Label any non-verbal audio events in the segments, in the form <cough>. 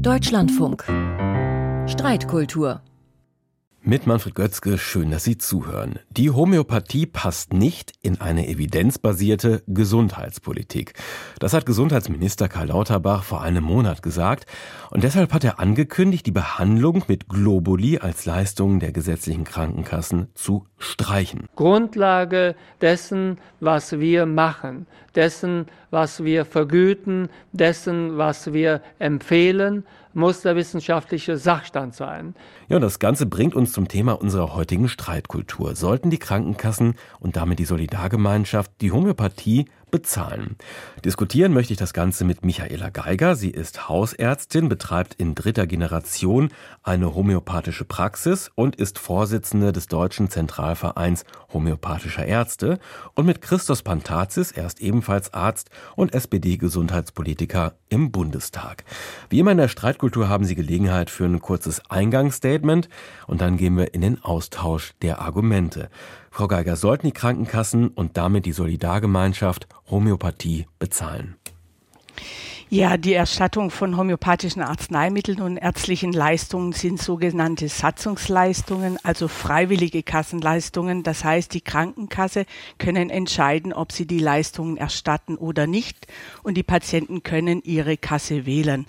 Deutschlandfunk. Streitkultur. Mit Manfred Götzke, schön, dass Sie zuhören. Die Homöopathie passt nicht in eine evidenzbasierte Gesundheitspolitik. Das hat Gesundheitsminister Karl Lauterbach vor einem Monat gesagt. Und deshalb hat er angekündigt, die Behandlung mit Globuli als Leistung der gesetzlichen Krankenkassen zu streichen. Grundlage dessen, was wir machen, dessen, was wir vergüten, dessen, was wir empfehlen, muss der wissenschaftliche Sachstand sein. Ja, das Ganze bringt uns zum Thema unserer heutigen Streitkultur. Sollten die Krankenkassen und damit die Solidargemeinschaft die Homöopathie bezahlen. Diskutieren möchte ich das Ganze mit Michaela Geiger. Sie ist Hausärztin, betreibt in dritter Generation eine homöopathische Praxis und ist Vorsitzende des Deutschen Zentralvereins homöopathischer Ärzte. Und mit Christos Pantazis, er ist ebenfalls Arzt und SPD-Gesundheitspolitiker im Bundestag. Wie immer in der Streitkultur haben Sie Gelegenheit für ein kurzes Eingangsstatement und dann gehen wir in den Austausch der Argumente. Frau Geiger, sollten die Krankenkassen und damit die Solidargemeinschaft Homöopathie bezahlen? Ja, die Erstattung von homöopathischen Arzneimitteln und ärztlichen Leistungen sind sogenannte Satzungsleistungen, also freiwillige Kassenleistungen. Das heißt, die Krankenkasse können entscheiden, ob sie die Leistungen erstatten oder nicht und die Patienten können ihre Kasse wählen.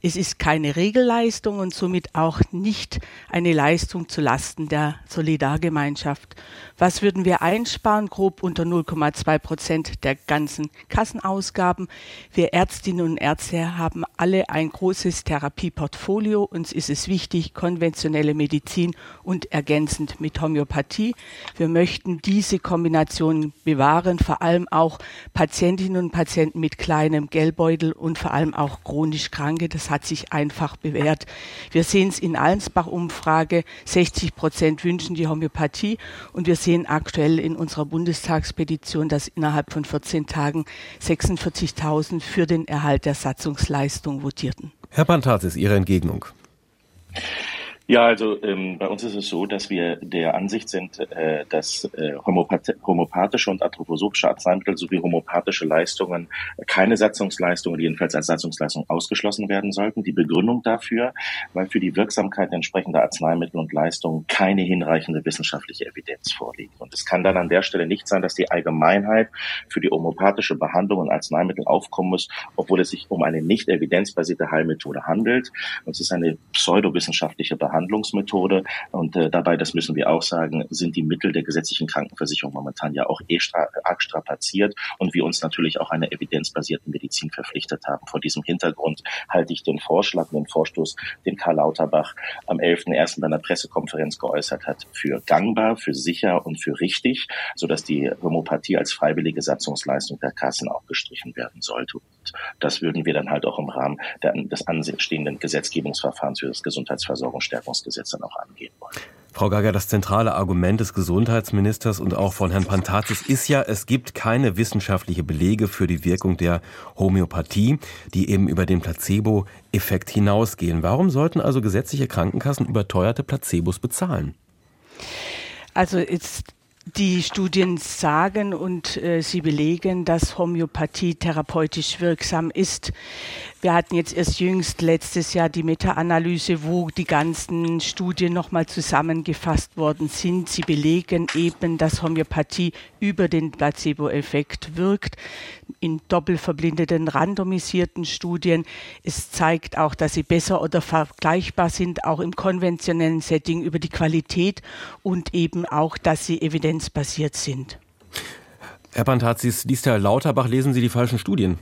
Es ist keine Regelleistung und somit auch nicht eine Leistung zu Lasten der Solidargemeinschaft. Was würden wir einsparen? Grob unter 0,2 Prozent der ganzen Kassenausgaben. Wir Ärztinnen und Ärzte haben alle ein großes Therapieportfolio. Uns ist es wichtig, konventionelle Medizin und ergänzend mit Homöopathie. Wir möchten diese Kombination bewahren, vor allem auch Patientinnen und Patienten mit kleinem Geldbeutel und vor allem auch chronisch Kranke. Das hat sich einfach bewährt. Wir sehen es in Allensbach-Umfrage, 60 Prozent wünschen die Homöopathie und wir sehen aktuell in unserer Bundestagspetition, dass innerhalb von 14 Tagen 46.000 für den Erhalt der Satzungsleistung votierten. Herr Pantatis, Ihre Entgegnung. Ja, also ähm, bei uns ist es so, dass wir der Ansicht sind, äh, dass äh, Homöopath homöopathische und anthroposophische Arzneimittel sowie homöopathische Leistungen keine Satzungsleistungen, jedenfalls als Satzungsleistung ausgeschlossen werden sollten. Die Begründung dafür, weil für die Wirksamkeit entsprechender Arzneimittel und Leistungen keine hinreichende wissenschaftliche Evidenz vorliegt. Und es kann dann an der Stelle nicht sein, dass die Allgemeinheit für die homöopathische Behandlung und Arzneimittel aufkommen muss, obwohl es sich um eine nicht evidenzbasierte Heilmethode handelt. Und es ist eine pseudowissenschaftliche Behandlung Behandlungsmethode. Und äh, dabei, das müssen wir auch sagen, sind die Mittel der gesetzlichen Krankenversicherung momentan ja auch eh stra arg strapaziert und wir uns natürlich auch einer evidenzbasierten Medizin verpflichtet haben. Vor diesem Hintergrund halte ich den Vorschlag, den Vorstoß, den Karl Lauterbach am 11.01. bei einer Pressekonferenz geäußert hat, für gangbar, für sicher und für richtig, sodass die Homöopathie als freiwillige Satzungsleistung der Kassen auch gestrichen werden sollte. Und das würden wir dann halt auch im Rahmen der, des anstehenden Gesetzgebungsverfahrens für das Gesundheitsversorgungsstärkung Verfassungsgesetz dann auch angehen wollen. Frau Gager, das zentrale Argument des Gesundheitsministers und auch von Herrn Pantazis ist ja, es gibt keine wissenschaftliche Belege für die Wirkung der Homöopathie, die eben über den Placebo-Effekt hinausgehen. Warum sollten also gesetzliche Krankenkassen überteuerte Placebos bezahlen? Also jetzt die Studien sagen und äh, sie belegen, dass Homöopathie therapeutisch wirksam ist. Wir hatten jetzt erst jüngst letztes Jahr die Meta-Analyse, wo die ganzen Studien nochmal zusammengefasst worden sind. Sie belegen eben, dass Homöopathie über den Placebo-Effekt wirkt. In doppelverblindeten, randomisierten Studien. Es zeigt auch, dass sie besser oder vergleichbar sind, auch im konventionellen Setting über die Qualität und eben auch, dass sie evidenzbasiert sind. Herr Pantazis, liest Herr Lauterbach, lesen Sie die falschen Studien?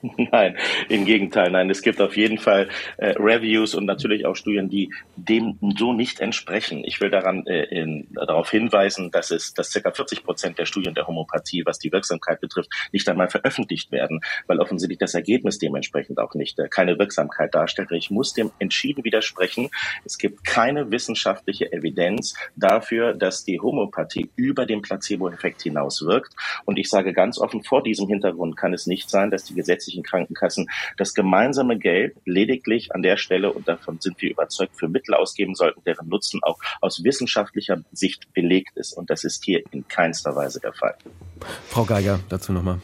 <laughs> Nein, im Gegenteil. Nein, es gibt auf jeden Fall äh, Reviews und natürlich auch Studien, die dem so nicht entsprechen. Ich will daran äh, in, darauf hinweisen, dass es, dass ca. 40 Prozent der Studien der Homöopathie, was die Wirksamkeit betrifft, nicht einmal veröffentlicht werden, weil offensichtlich das Ergebnis dementsprechend auch nicht äh, keine Wirksamkeit darstellt. Ich muss dem entschieden widersprechen. Es gibt keine wissenschaftliche Evidenz dafür, dass die Homöopathie über den Placebo-Effekt hinaus wirkt. Und ich sage ganz offen, vor diesem Hintergrund kann es nicht sein, dass die Gesetze gesetzlichen Krankenkassen das gemeinsame Geld lediglich an der Stelle, und davon sind wir überzeugt, für Mittel ausgeben sollten, deren Nutzen auch aus wissenschaftlicher Sicht belegt ist. Und das ist hier in keinster Weise der Fall. Frau Geiger, dazu nochmal.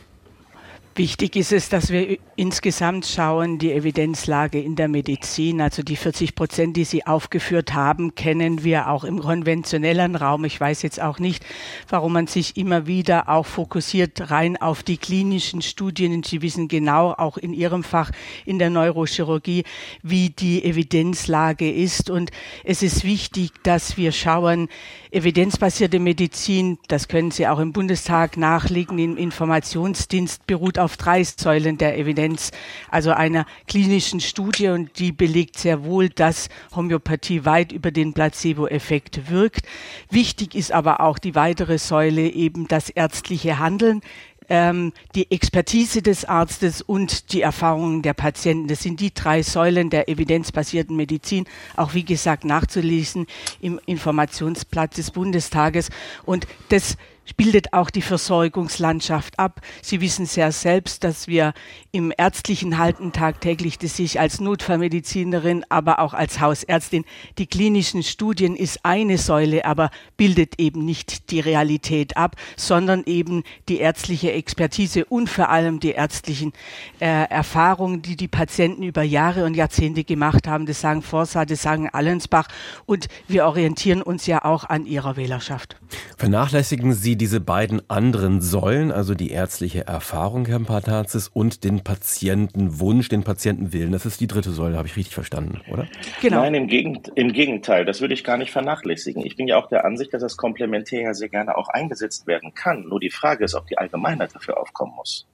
Wichtig ist es, dass wir insgesamt schauen, die Evidenzlage in der Medizin, also die 40 Prozent, die Sie aufgeführt haben, kennen wir auch im konventionellen Raum. Ich weiß jetzt auch nicht, warum man sich immer wieder auch fokussiert rein auf die klinischen Studien. Sie wissen genau, auch in Ihrem Fach in der Neurochirurgie, wie die Evidenzlage ist. Und es ist wichtig, dass wir schauen, evidenzbasierte Medizin, das können Sie auch im Bundestag nachlegen, im Informationsdienst beruht auf drei Säulen der Evidenz, also einer klinischen Studie und die belegt sehr wohl, dass Homöopathie weit über den Placebo-Effekt wirkt. Wichtig ist aber auch die weitere Säule eben das ärztliche Handeln ähm, die Expertise des Arztes und die Erfahrungen der Patienten. Das sind die drei Säulen der evidenzbasierten Medizin, auch wie gesagt nachzulesen im Informationsblatt des Bundestages. Und das bildet auch die Versorgungslandschaft ab. Sie wissen sehr selbst, dass wir im ärztlichen Halten tagtäglich, das ich als Notfallmedizinerin, aber auch als Hausärztin, die klinischen Studien ist eine Säule, aber bildet eben nicht die Realität ab, sondern eben die ärztliche Expertise und vor allem die ärztlichen äh, Erfahrungen, die die Patienten über Jahre und Jahrzehnte gemacht haben. Das sagen Forsa, das sagen Allensbach und wir orientieren uns ja auch an ihrer Wählerschaft. Vernachlässigen Sie Sie diese beiden anderen Säulen, also die ärztliche Erfahrung, Herr Patazis, und den Patientenwunsch, den Patientenwillen. Das ist die dritte Säule, habe ich richtig verstanden, oder? Genau. Nein, im, Gegend, im Gegenteil. Das würde ich gar nicht vernachlässigen. Ich bin ja auch der Ansicht, dass das komplementär ja sehr gerne auch eingesetzt werden kann. Nur die Frage ist, ob die Allgemeinheit dafür aufkommen muss.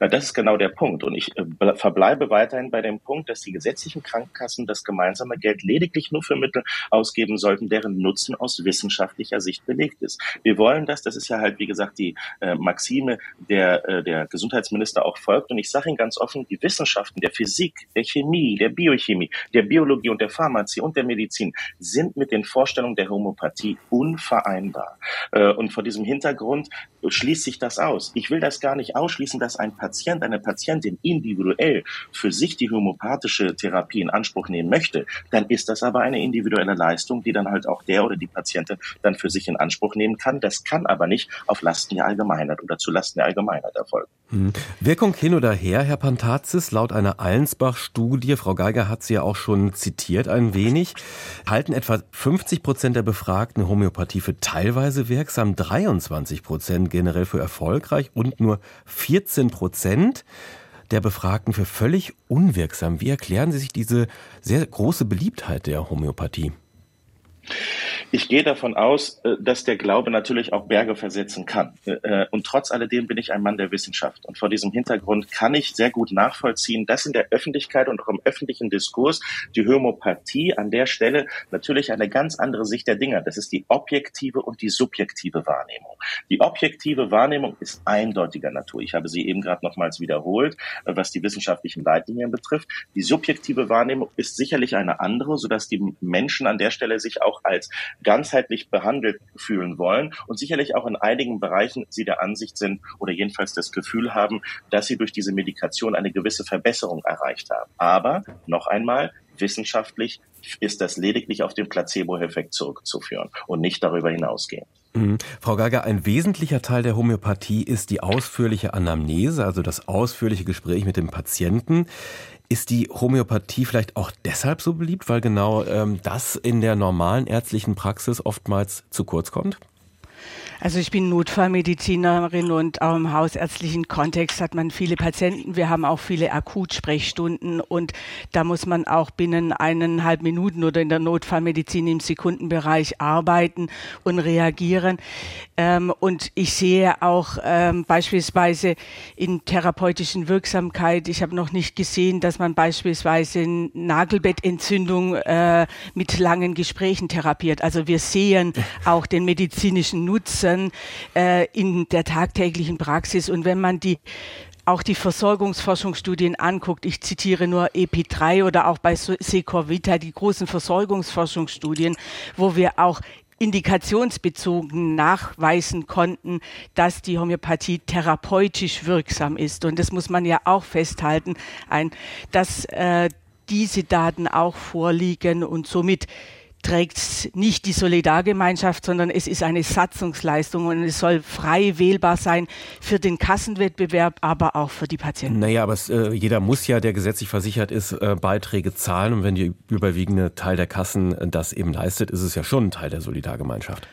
Das ist genau der Punkt. Und ich äh, verbleibe weiterhin bei dem Punkt, dass die gesetzlichen Krankenkassen das gemeinsame Geld lediglich nur für Mittel ausgeben sollten, deren Nutzen aus wissenschaftlicher Sicht belegt ist. Wir wollen das, das ist ja halt, wie gesagt, die äh, Maxime, der äh, der Gesundheitsminister auch folgt. Und ich sage Ihnen ganz offen, die Wissenschaften der Physik, der Chemie, der Biochemie, der Biologie und der Pharmazie und der Medizin sind mit den Vorstellungen der Homöopathie unvereinbar. Äh, und vor diesem Hintergrund schließt sich das aus. Ich will das gar nicht ausschließen, dass ein Patient, eine Patientin individuell für sich die homöopathische Therapie in Anspruch nehmen möchte. Dann ist das aber eine individuelle Leistung, die dann halt auch der oder die Patientin dann für sich in Anspruch nehmen kann. Das kann aber nicht auf Lasten der Allgemeinheit oder zu Lasten der Allgemeinheit erfolgen. Hm. Wirkung hin oder her, Herr Pantazis, laut einer Allensbach-Studie, Frau Geiger hat sie ja auch schon zitiert ein wenig, halten etwa 50 Prozent der Befragten Homöopathie für teilweise wirksam, 23 Prozent generell für erfolgreich und nur 14 Prozent der Befragten für völlig unwirksam. Wie erklären Sie sich diese sehr große Beliebtheit der Homöopathie? Ich gehe davon aus, äh, dass der Glaube natürlich auch Berge versetzen kann. Äh, äh, und trotz alledem bin ich ein Mann der Wissenschaft. Und vor diesem Hintergrund kann ich sehr gut nachvollziehen, dass in der Öffentlichkeit und auch im öffentlichen Diskurs die Homöopathie an der Stelle natürlich eine ganz andere Sicht der Dinge. Das ist die objektive und die subjektive Wahrnehmung. Die objektive Wahrnehmung ist eindeutiger Natur. Ich habe sie eben gerade nochmals wiederholt, was die wissenschaftlichen Leitlinien betrifft. Die subjektive Wahrnehmung ist sicherlich eine andere, sodass die Menschen an der Stelle sich auch als ganzheitlich behandelt fühlen wollen und sicherlich auch in einigen Bereichen sie der Ansicht sind oder jedenfalls das Gefühl haben, dass sie durch diese Medikation eine gewisse Verbesserung erreicht haben. Aber noch einmal, wissenschaftlich ist das lediglich auf den Placebo-Effekt zurückzuführen und nicht darüber hinausgehen. Mhm. Frau Geiger, ein wesentlicher Teil der Homöopathie ist die ausführliche Anamnese, also das ausführliche Gespräch mit dem Patienten. Ist die Homöopathie vielleicht auch deshalb so beliebt, weil genau ähm, das in der normalen ärztlichen Praxis oftmals zu kurz kommt? Also ich bin Notfallmedizinerin und auch im hausärztlichen Kontext hat man viele Patienten. Wir haben auch viele Akutsprechstunden und da muss man auch binnen eineinhalb Minuten oder in der Notfallmedizin im Sekundenbereich arbeiten und reagieren. Ähm, und ich sehe auch ähm, beispielsweise in therapeutischen Wirksamkeit, ich habe noch nicht gesehen, dass man beispielsweise Nagelbettentzündung äh, mit langen Gesprächen therapiert. Also wir sehen <laughs> auch den medizinischen Nutzen nutzen äh, in der tagtäglichen Praxis. Und wenn man die auch die Versorgungsforschungsstudien anguckt, ich zitiere nur EP3 oder auch bei Secor Vita, die großen Versorgungsforschungsstudien, wo wir auch indikationsbezogen nachweisen konnten, dass die Homöopathie therapeutisch wirksam ist. Und das muss man ja auch festhalten, ein, dass äh, diese Daten auch vorliegen und somit trägt nicht die Solidargemeinschaft, sondern es ist eine Satzungsleistung und es soll frei wählbar sein für den Kassenwettbewerb, aber auch für die Patienten. Naja, aber es, äh, jeder muss ja, der gesetzlich versichert ist, äh, Beiträge zahlen und wenn die überwiegende Teil der Kassen äh, das eben leistet, ist es ja schon ein Teil der Solidargemeinschaft.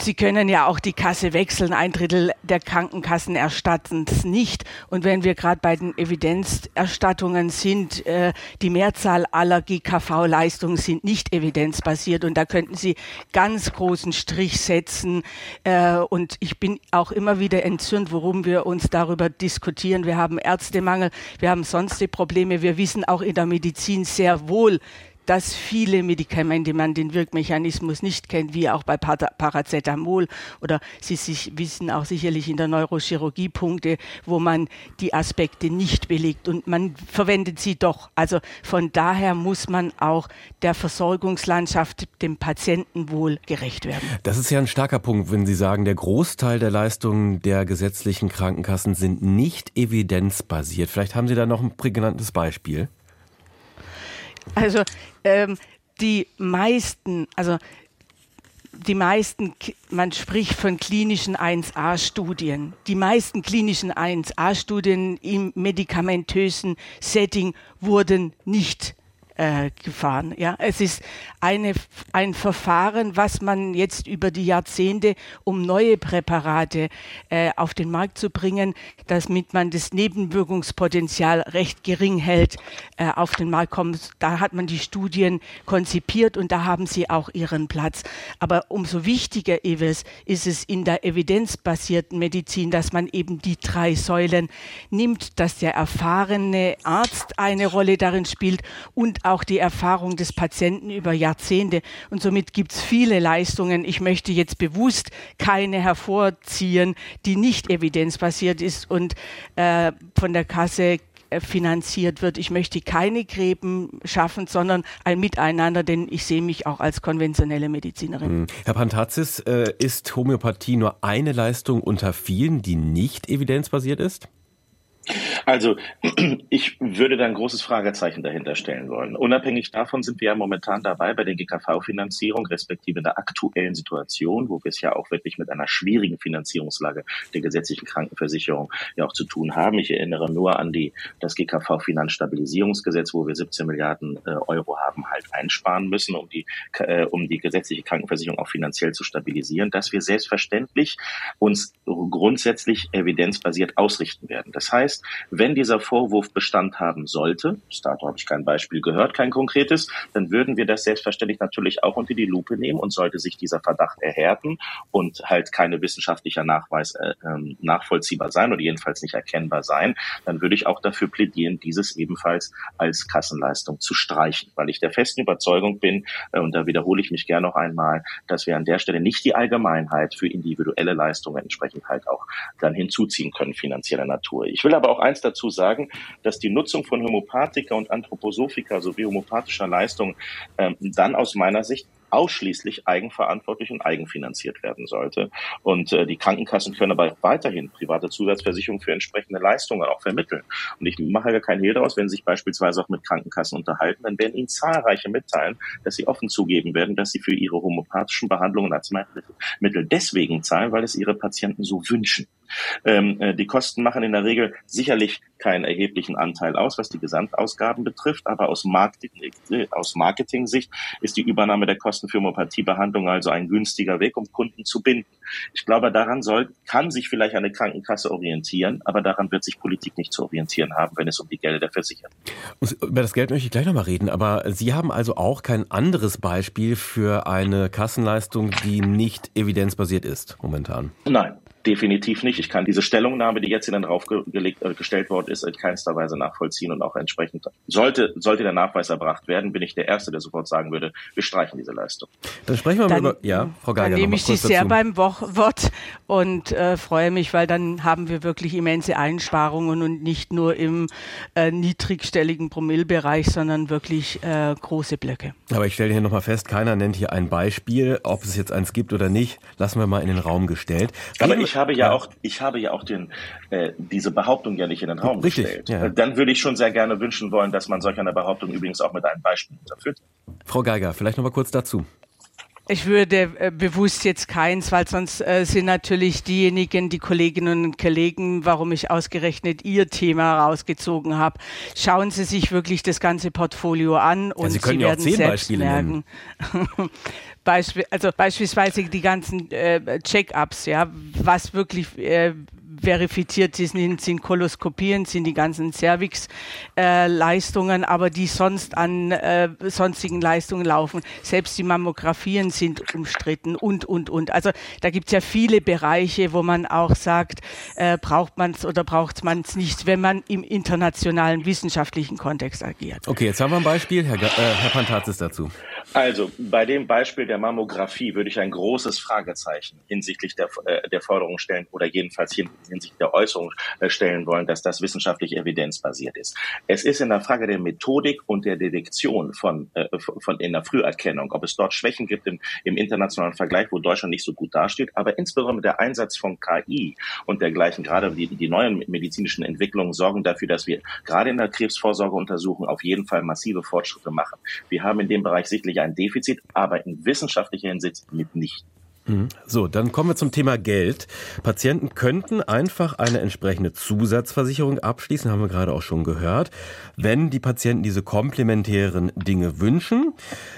Sie können ja auch die Kasse wechseln. Ein Drittel der Krankenkassen erstatten es nicht. Und wenn wir gerade bei den Evidenzerstattungen sind, äh, die Mehrzahl aller GKV-Leistungen sind nicht evidenzbasiert. Und da könnten Sie ganz großen Strich setzen. Äh, und ich bin auch immer wieder entzürnt, worum wir uns darüber diskutieren. Wir haben Ärztemangel, wir haben sonstige Probleme. Wir wissen auch in der Medizin sehr wohl, dass viele Medikamente man den Wirkmechanismus nicht kennt, wie auch bei Paracetamol oder Sie sich wissen auch sicherlich in der Neurochirurgie Punkte, wo man die Aspekte nicht belegt und man verwendet sie doch. Also von daher muss man auch der Versorgungslandschaft dem Patientenwohl gerecht werden. Das ist ja ein starker Punkt, wenn Sie sagen, der Großteil der Leistungen der gesetzlichen Krankenkassen sind nicht evidenzbasiert. Vielleicht haben Sie da noch ein prägnantes Beispiel. Also ähm, die meisten, also die meisten, man spricht von klinischen 1a-Studien. Die meisten klinischen 1a-Studien im medikamentösen Setting wurden nicht äh, gefahren. Ja, es ist eine, ein Verfahren, was man jetzt über die Jahrzehnte, um neue Präparate äh, auf den Markt zu bringen, damit man das Nebenwirkungspotenzial recht gering hält, äh, auf den Markt kommt. Da hat man die Studien konzipiert und da haben sie auch ihren Platz. Aber umso wichtiger ist es in der evidenzbasierten Medizin, dass man eben die drei Säulen nimmt, dass der erfahrene Arzt eine Rolle darin spielt und auch die Erfahrung des Patienten über Jahrzehnte. Und somit gibt es viele Leistungen. Ich möchte jetzt bewusst keine hervorziehen, die nicht evidenzbasiert ist und äh, von der Kasse äh, finanziert wird. Ich möchte keine Gräben schaffen, sondern ein Miteinander, denn ich sehe mich auch als konventionelle Medizinerin. Hm. Herr Pantazis, äh, ist Homöopathie nur eine Leistung unter vielen, die nicht evidenzbasiert ist? Also <clears throat> ich würde da ein großes Fragezeichen dahinter stellen wollen. Unabhängig davon sind wir ja momentan dabei bei der GKV-Finanzierung, respektive in der aktuellen Situation, wo wir es ja auch wirklich mit einer schwierigen Finanzierungslage der gesetzlichen Krankenversicherung ja auch zu tun haben. Ich erinnere nur an die, das GKV-Finanzstabilisierungsgesetz, wo wir 17 Milliarden äh, Euro haben halt einsparen müssen, um die, äh, um die gesetzliche Krankenversicherung auch finanziell zu stabilisieren, dass wir selbstverständlich uns grundsätzlich evidenzbasiert ausrichten werden. Das heißt, heißt, wenn dieser Vorwurf Bestand haben sollte, bis dato habe ich kein Beispiel gehört, kein konkretes, dann würden wir das selbstverständlich natürlich auch unter die Lupe nehmen und sollte sich dieser Verdacht erhärten und halt keine wissenschaftlicher Nachweis äh, ähm, nachvollziehbar sein oder jedenfalls nicht erkennbar sein, dann würde ich auch dafür plädieren, dieses ebenfalls als Kassenleistung zu streichen, weil ich der festen Überzeugung bin, äh, und da wiederhole ich mich gerne noch einmal, dass wir an der Stelle nicht die Allgemeinheit für individuelle Leistungen entsprechend halt auch dann hinzuziehen können, finanzieller Natur. Ich will aber aber auch eins dazu sagen, dass die Nutzung von Homöopathika und Anthroposophika sowie homöopathischer Leistungen ähm, dann aus meiner Sicht ausschließlich eigenverantwortlich und eigenfinanziert werden sollte. Und äh, die Krankenkassen können aber weiterhin private Zusatzversicherungen für entsprechende Leistungen auch vermitteln. Und ich mache ja kein Hehl daraus, wenn Sie sich beispielsweise auch mit Krankenkassen unterhalten, dann werden Ihnen zahlreiche mitteilen, dass sie offen zugeben werden, dass sie für ihre homöopathischen Behandlungen Arzneimittel deswegen zahlen, weil es ihre Patienten so wünschen. Ähm, äh, die Kosten machen in der Regel sicherlich keinen erheblichen Anteil aus, was die Gesamtausgaben betrifft, aber aus, Marketing, äh, aus Marketing-Sicht ist die Übernahme der Kosten für Homöopathiebehandlung also ein günstiger Weg, um Kunden zu binden. Ich glaube, daran soll, kann sich vielleicht eine Krankenkasse orientieren, aber daran wird sich Politik nicht zu orientieren haben, wenn es um die Gelder der Versicherten geht. Über das Geld möchte ich gleich nochmal reden, aber Sie haben also auch kein anderes Beispiel für eine Kassenleistung, die nicht evidenzbasiert ist momentan? Nein, Definitiv nicht. Ich kann diese Stellungnahme, die jetzt Ihnen draufgelegt, äh, gestellt worden ist, in keinster Weise nachvollziehen und auch entsprechend sollte, sollte der Nachweis erbracht werden, bin ich der Erste, der sofort sagen würde, wir streichen diese Leistung. Dann sprechen wir dann, mal über, ja, Frau Geiger. Dann nehme ich Sie sehr beim Wort und äh, freue mich, weil dann haben wir wirklich immense Einsparungen und nicht nur im äh, niedrigstelligen Promillbereich, sondern wirklich äh, große Blöcke. Aber ich stelle hier nochmal fest, keiner nennt hier ein Beispiel, ob es jetzt eins gibt oder nicht, lassen wir mal in den Raum gestellt. Aber ich ich habe ja, ja, auch, ich habe ja auch den, äh, diese Behauptung ja nicht in den Raum Richtig, gestellt. Ja. Dann würde ich schon sehr gerne wünschen wollen, dass man solch eine Behauptung übrigens auch mit einem Beispiel unterführt. Frau Geiger, vielleicht noch mal kurz dazu. Ich würde äh, bewusst jetzt keins, weil sonst äh, sind natürlich diejenigen, die Kolleginnen und Kollegen, warum ich ausgerechnet Ihr Thema rausgezogen habe. Schauen Sie sich wirklich das ganze Portfolio an und ja, Sie, Sie werden selbst Beispiele merken. <laughs> Beispiel, also beispielsweise die ganzen äh, Check-ups, ja, was wirklich äh, verifiziert sind, sind Koloskopien, sind die ganzen Cervix-Leistungen, äh, aber die sonst an äh, sonstigen Leistungen laufen. Selbst die Mammografien sind umstritten und, und, und. Also da gibt es ja viele Bereiche, wo man auch sagt, äh, braucht man es oder braucht man es nicht, wenn man im internationalen wissenschaftlichen Kontext agiert. Okay, jetzt haben wir ein Beispiel. Herr, äh, Herr Pantazis dazu. Also bei dem Beispiel der Mammographie würde ich ein großes Fragezeichen hinsichtlich der, äh, der Forderung stellen oder jedenfalls hinsichtlich der Äußerung äh, stellen wollen, dass das wissenschaftlich evidenzbasiert ist. Es ist in der Frage der Methodik und der Detektion von, äh, von in der Früherkennung, ob es dort Schwächen gibt im, im internationalen Vergleich, wo Deutschland nicht so gut dasteht, aber insbesondere der Einsatz von KI und dergleichen, gerade die, die neuen medizinischen Entwicklungen sorgen dafür, dass wir gerade in der Krebsvorsorgeuntersuchung auf jeden Fall massive Fortschritte machen. Wir haben in dem Bereich sicherlich sicherlich ein Defizit, aber in wissenschaftlicher Hinsicht mitnichten. Mhm. So, dann kommen wir zum Thema Geld. Patienten könnten einfach eine entsprechende Zusatzversicherung abschließen, haben wir gerade auch schon gehört, wenn die Patienten diese komplementären Dinge wünschen,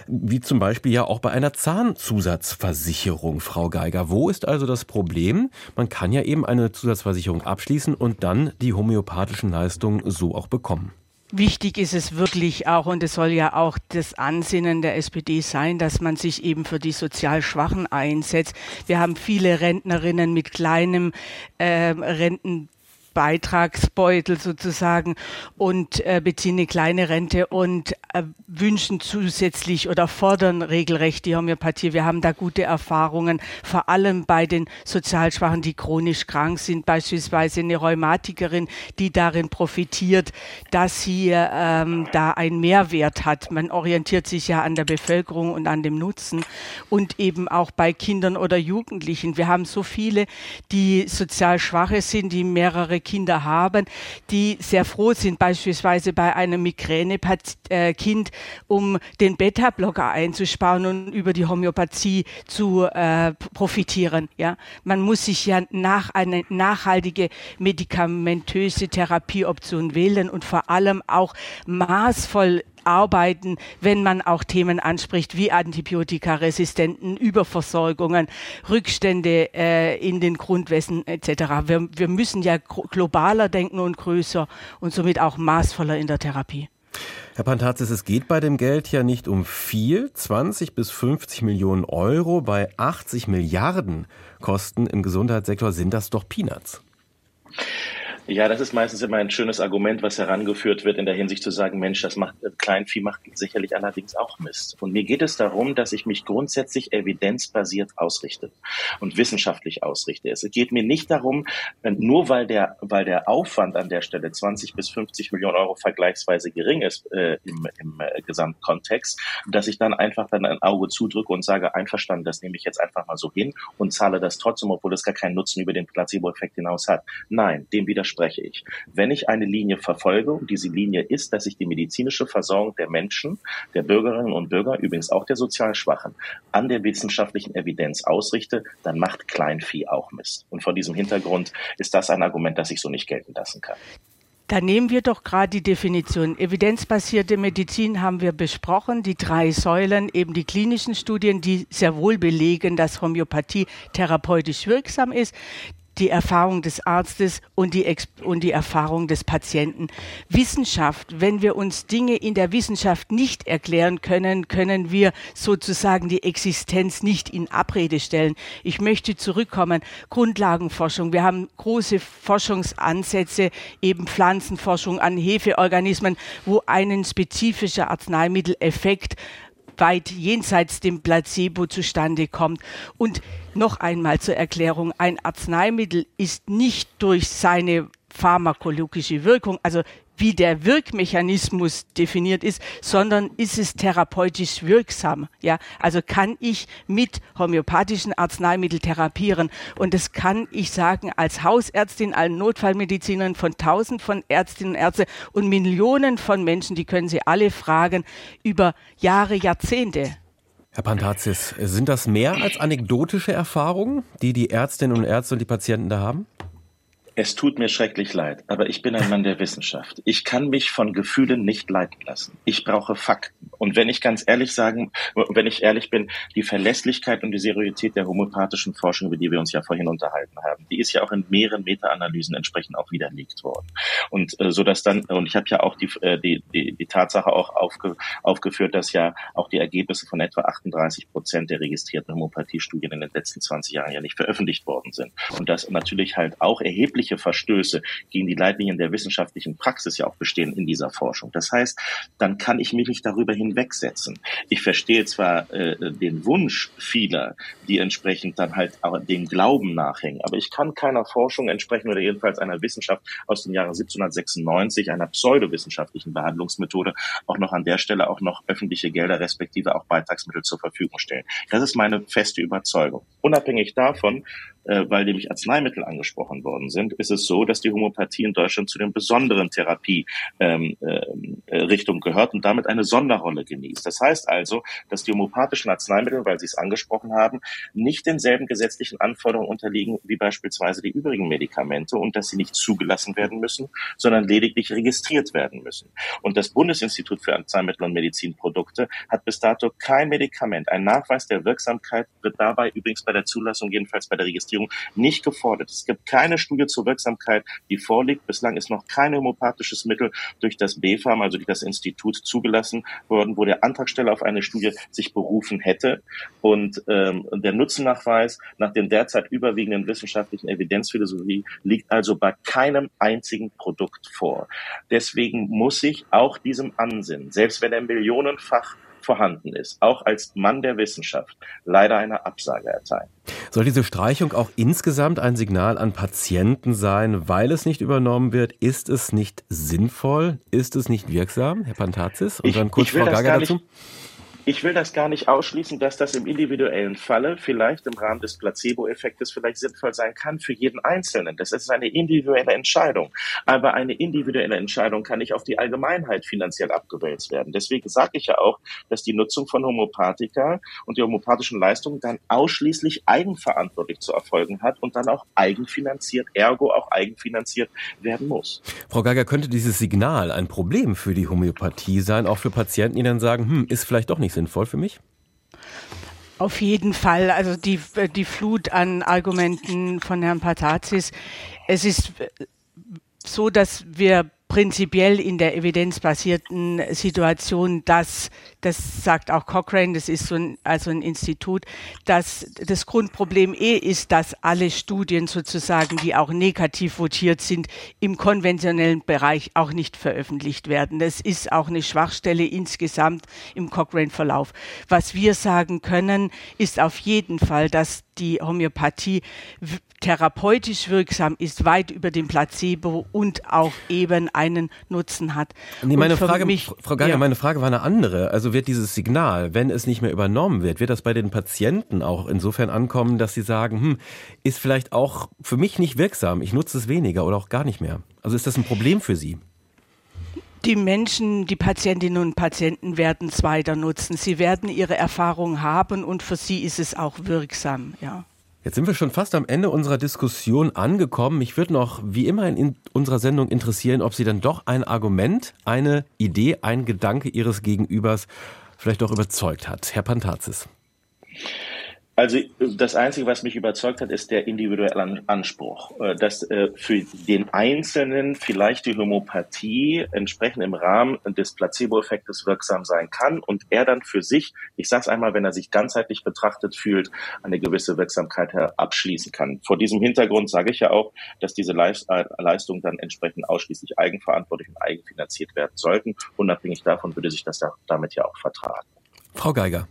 wie zum Beispiel ja auch bei einer Zahnzusatzversicherung, Frau Geiger. Wo ist also das Problem? Man kann ja eben eine Zusatzversicherung abschließen und dann die homöopathischen Leistungen so auch bekommen. Wichtig ist es wirklich auch, und es soll ja auch das Ansinnen der SPD sein, dass man sich eben für die sozial Schwachen einsetzt. Wir haben viele Rentnerinnen mit kleinem äh, Renten Beitragsbeutel sozusagen und äh, beziehen eine kleine Rente und äh, wünschen zusätzlich oder fordern regelrecht die Homöopathie. Wir haben da gute Erfahrungen, vor allem bei den sozial Schwachen, die chronisch krank sind, beispielsweise eine Rheumatikerin, die darin profitiert, dass sie ähm, da einen Mehrwert hat. Man orientiert sich ja an der Bevölkerung und an dem Nutzen und eben auch bei Kindern oder Jugendlichen. Wir haben so viele, die sozial Schwache sind, die mehrere Kinder haben, die sehr froh sind, beispielsweise bei einem Migräne-Kind, um den Beta-Blocker einzusparen und über die Homöopathie zu äh, profitieren. Ja, man muss sich ja nach eine nachhaltige medikamentöse Therapieoption wählen und vor allem auch maßvoll arbeiten, wenn man auch Themen anspricht wie Antibiotikaresistenten, Überversorgungen, Rückstände äh, in den Grundwässern etc. Wir, wir müssen ja globaler denken und größer und somit auch maßvoller in der Therapie. Herr Pantazis, es geht bei dem Geld ja nicht um viel, 20 bis 50 Millionen Euro bei 80 Milliarden Kosten im Gesundheitssektor sind das doch Peanuts. Ja, das ist meistens immer ein schönes Argument, was herangeführt wird in der Hinsicht zu sagen, Mensch, das macht Kleinvieh macht sicherlich allerdings auch Mist. Und mir geht es darum, dass ich mich grundsätzlich evidenzbasiert ausrichte und wissenschaftlich ausrichte. Es geht mir nicht darum, nur weil der weil der Aufwand an der Stelle 20 bis 50 Millionen Euro vergleichsweise gering ist äh, im, im äh, Gesamtkontext, dass ich dann einfach dann ein Auge zudrücke und sage, einverstanden, das nehme ich jetzt einfach mal so hin und zahle das trotzdem, obwohl es gar keinen Nutzen über den Placebo-Effekt hinaus hat. Nein, dem widerspricht widerspreche ich. Wenn ich eine Linie verfolge, und diese Linie ist, dass ich die medizinische Versorgung der Menschen, der Bürgerinnen und Bürger, übrigens auch der sozial Schwachen, an der wissenschaftlichen Evidenz ausrichte, dann macht Kleinvieh auch Mist. Und vor diesem Hintergrund ist das ein Argument, das ich so nicht gelten lassen kann. Da nehmen wir doch gerade die Definition. Evidenzbasierte Medizin haben wir besprochen, die drei Säulen, eben die klinischen Studien, die sehr wohl belegen, dass Homöopathie therapeutisch wirksam ist die Erfahrung des Arztes und die, und die Erfahrung des Patienten. Wissenschaft, wenn wir uns Dinge in der Wissenschaft nicht erklären können, können wir sozusagen die Existenz nicht in Abrede stellen. Ich möchte zurückkommen. Grundlagenforschung. Wir haben große Forschungsansätze, eben Pflanzenforschung an Hefeorganismen, wo ein spezifischer Arzneimitteleffekt weit jenseits dem Placebo zustande kommt. Und noch einmal zur Erklärung, ein Arzneimittel ist nicht durch seine pharmakologische Wirkung, also wie der Wirkmechanismus definiert ist, sondern ist es therapeutisch wirksam? Ja, also kann ich mit homöopathischen Arzneimitteln therapieren? Und das kann ich sagen als Hausärztin, als Notfallmedizinerin von tausend von Ärztinnen und Ärzten und Millionen von Menschen, die können Sie alle fragen, über Jahre, Jahrzehnte. Herr Pantazis, sind das mehr als anekdotische Erfahrungen, die die Ärztinnen und Ärzte und die Patienten da haben? Es tut mir schrecklich leid, aber ich bin ein Mann der Wissenschaft. Ich kann mich von Gefühlen nicht leiten lassen. Ich brauche Fakten. Und wenn ich ganz ehrlich sagen, wenn ich ehrlich bin, die Verlässlichkeit und die Seriosität der homöopathischen Forschung, über die wir uns ja vorhin unterhalten haben, die ist ja auch in mehreren Meta-Analysen entsprechend auch widerlegt worden. Und äh, so dass dann, und ich habe ja auch die, äh, die, die, die Tatsache auch aufge, aufgeführt, dass ja auch die Ergebnisse von etwa 38 Prozent der registrierten Homöopathiestudien in den letzten 20 Jahren ja nicht veröffentlicht worden sind. Und dass natürlich halt auch erheblich erhebliche Verstöße gegen die Leitlinien der wissenschaftlichen Praxis ja auch bestehen in dieser Forschung. Das heißt, dann kann ich mich nicht darüber hinwegsetzen. Ich verstehe zwar äh, den Wunsch vieler, die entsprechend dann halt auch dem Glauben nachhängen, aber ich kann keiner Forschung entsprechen oder jedenfalls einer Wissenschaft aus dem Jahre 1796, einer pseudowissenschaftlichen Behandlungsmethode, auch noch an der Stelle auch noch öffentliche Gelder respektive auch Beitragsmittel zur Verfügung stellen. Das ist meine feste Überzeugung. Unabhängig davon, weil nämlich Arzneimittel angesprochen worden sind, ist es so, dass die Homöopathie in Deutschland zu den besonderen Therapierichtungen ähm, äh, gehört und damit eine Sonderrolle genießt. Das heißt also, dass die homöopathischen Arzneimittel, weil Sie es angesprochen haben, nicht denselben gesetzlichen Anforderungen unterliegen wie beispielsweise die übrigen Medikamente und dass sie nicht zugelassen werden müssen, sondern lediglich registriert werden müssen. Und das Bundesinstitut für Arzneimittel und Medizinprodukte hat bis dato kein Medikament, ein Nachweis der Wirksamkeit wird dabei übrigens bei der Zulassung, jedenfalls bei der Registrierung, nicht gefordert. Es gibt keine Studie zur Wirksamkeit, die vorliegt. Bislang ist noch kein homöopathisches Mittel durch das BfArM, also durch das Institut, zugelassen worden, wo der Antragsteller auf eine Studie sich berufen hätte. Und ähm, der Nutzennachweis nach dem derzeit überwiegenden wissenschaftlichen Evidenzphilosophie liegt also bei keinem einzigen Produkt vor. Deswegen muss ich auch diesem Ansinnen, selbst wenn er millionenfach vorhanden ist, auch als Mann der Wissenschaft, leider eine Absage erteilen. Soll diese Streichung auch insgesamt ein Signal an Patienten sein, weil es nicht übernommen wird? Ist es nicht sinnvoll? Ist es nicht wirksam, Herr Pantazis? Und dann kurz Frau Gaga dazu. Nicht, ich will das gar nicht ausschließen, dass das im individuellen Falle vielleicht im Rahmen des Placebo-Effektes vielleicht sinnvoll sein kann für jeden Einzelnen. Das ist eine individuelle Entscheidung. Aber eine individuelle Entscheidung kann nicht auf die Allgemeinheit finanziell abgewälzt werden. Deswegen sage ich ja auch, dass die Nutzung von Homöopathika und die homöopathischen Leistungen dann ausschließlich eigenverantwortlich zu erfolgen hat und dann auch eigenfinanziert, ergo auch eigenfinanziert werden muss. Frau Geiger, könnte dieses Signal ein Problem für die Homöopathie sein, auch für Patienten, die dann sagen, hm, ist vielleicht doch nicht sinnvoll für mich? Auf jeden Fall. Also die, die Flut an Argumenten von Herrn Patazis. Es ist so, dass wir prinzipiell in der evidenzbasierten Situation, dass, das sagt auch Cochrane, das ist so ein, also ein Institut, dass das Grundproblem eh ist, dass alle Studien sozusagen, die auch negativ votiert sind, im konventionellen Bereich auch nicht veröffentlicht werden. Das ist auch eine Schwachstelle insgesamt im Cochrane-Verlauf. Was wir sagen können, ist auf jeden Fall, dass die Homöopathie therapeutisch wirksam ist, weit über dem Placebo und auch eben einen Nutzen hat. Nee, meine Frage, mich, Frau Geiger, ja. meine Frage war eine andere. Also wird dieses Signal, wenn es nicht mehr übernommen wird, wird das bei den Patienten auch insofern ankommen, dass sie sagen, hm, ist vielleicht auch für mich nicht wirksam, ich nutze es weniger oder auch gar nicht mehr. Also ist das ein Problem für Sie? Die Menschen, die Patientinnen und Patienten werden es weiter nutzen. Sie werden ihre Erfahrung haben und für sie ist es auch wirksam, ja. Jetzt sind wir schon fast am Ende unserer Diskussion angekommen. Mich würde noch wie immer in unserer Sendung interessieren, ob Sie dann doch ein Argument, eine Idee, ein Gedanke Ihres Gegenübers vielleicht doch überzeugt hat. Herr Pantazis. Also das Einzige, was mich überzeugt hat, ist der individuelle Anspruch, äh, dass äh, für den Einzelnen vielleicht die Homöopathie entsprechend im Rahmen des Placebo-Effektes wirksam sein kann und er dann für sich, ich sage es einmal, wenn er sich ganzheitlich betrachtet fühlt, eine gewisse Wirksamkeit abschließen kann. Vor diesem Hintergrund sage ich ja auch, dass diese äh, Leistungen dann entsprechend ausschließlich eigenverantwortlich und eigenfinanziert werden sollten. Unabhängig davon würde sich das damit ja auch vertragen. Frau Geiger.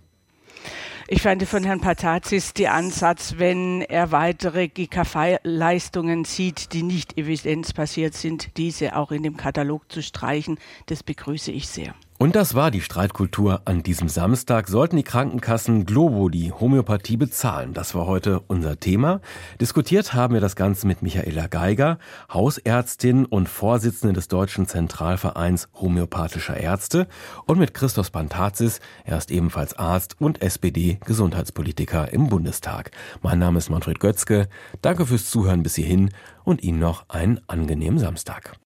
Ich fand von Herrn Patazis die Ansatz, wenn er weitere GKV-Leistungen sieht, die nicht evidenzbasiert sind, diese auch in dem Katalog zu streichen. Das begrüße ich sehr. Und das war die Streitkultur an diesem Samstag. Sollten die Krankenkassen Globo die Homöopathie bezahlen? Das war heute unser Thema. Diskutiert haben wir das Ganze mit Michaela Geiger, Hausärztin und Vorsitzende des Deutschen Zentralvereins Homöopathischer Ärzte und mit Christos Pantazis. Er ist ebenfalls Arzt und SPD-Gesundheitspolitiker im Bundestag. Mein Name ist Manfred Götzke. Danke fürs Zuhören bis hierhin und Ihnen noch einen angenehmen Samstag.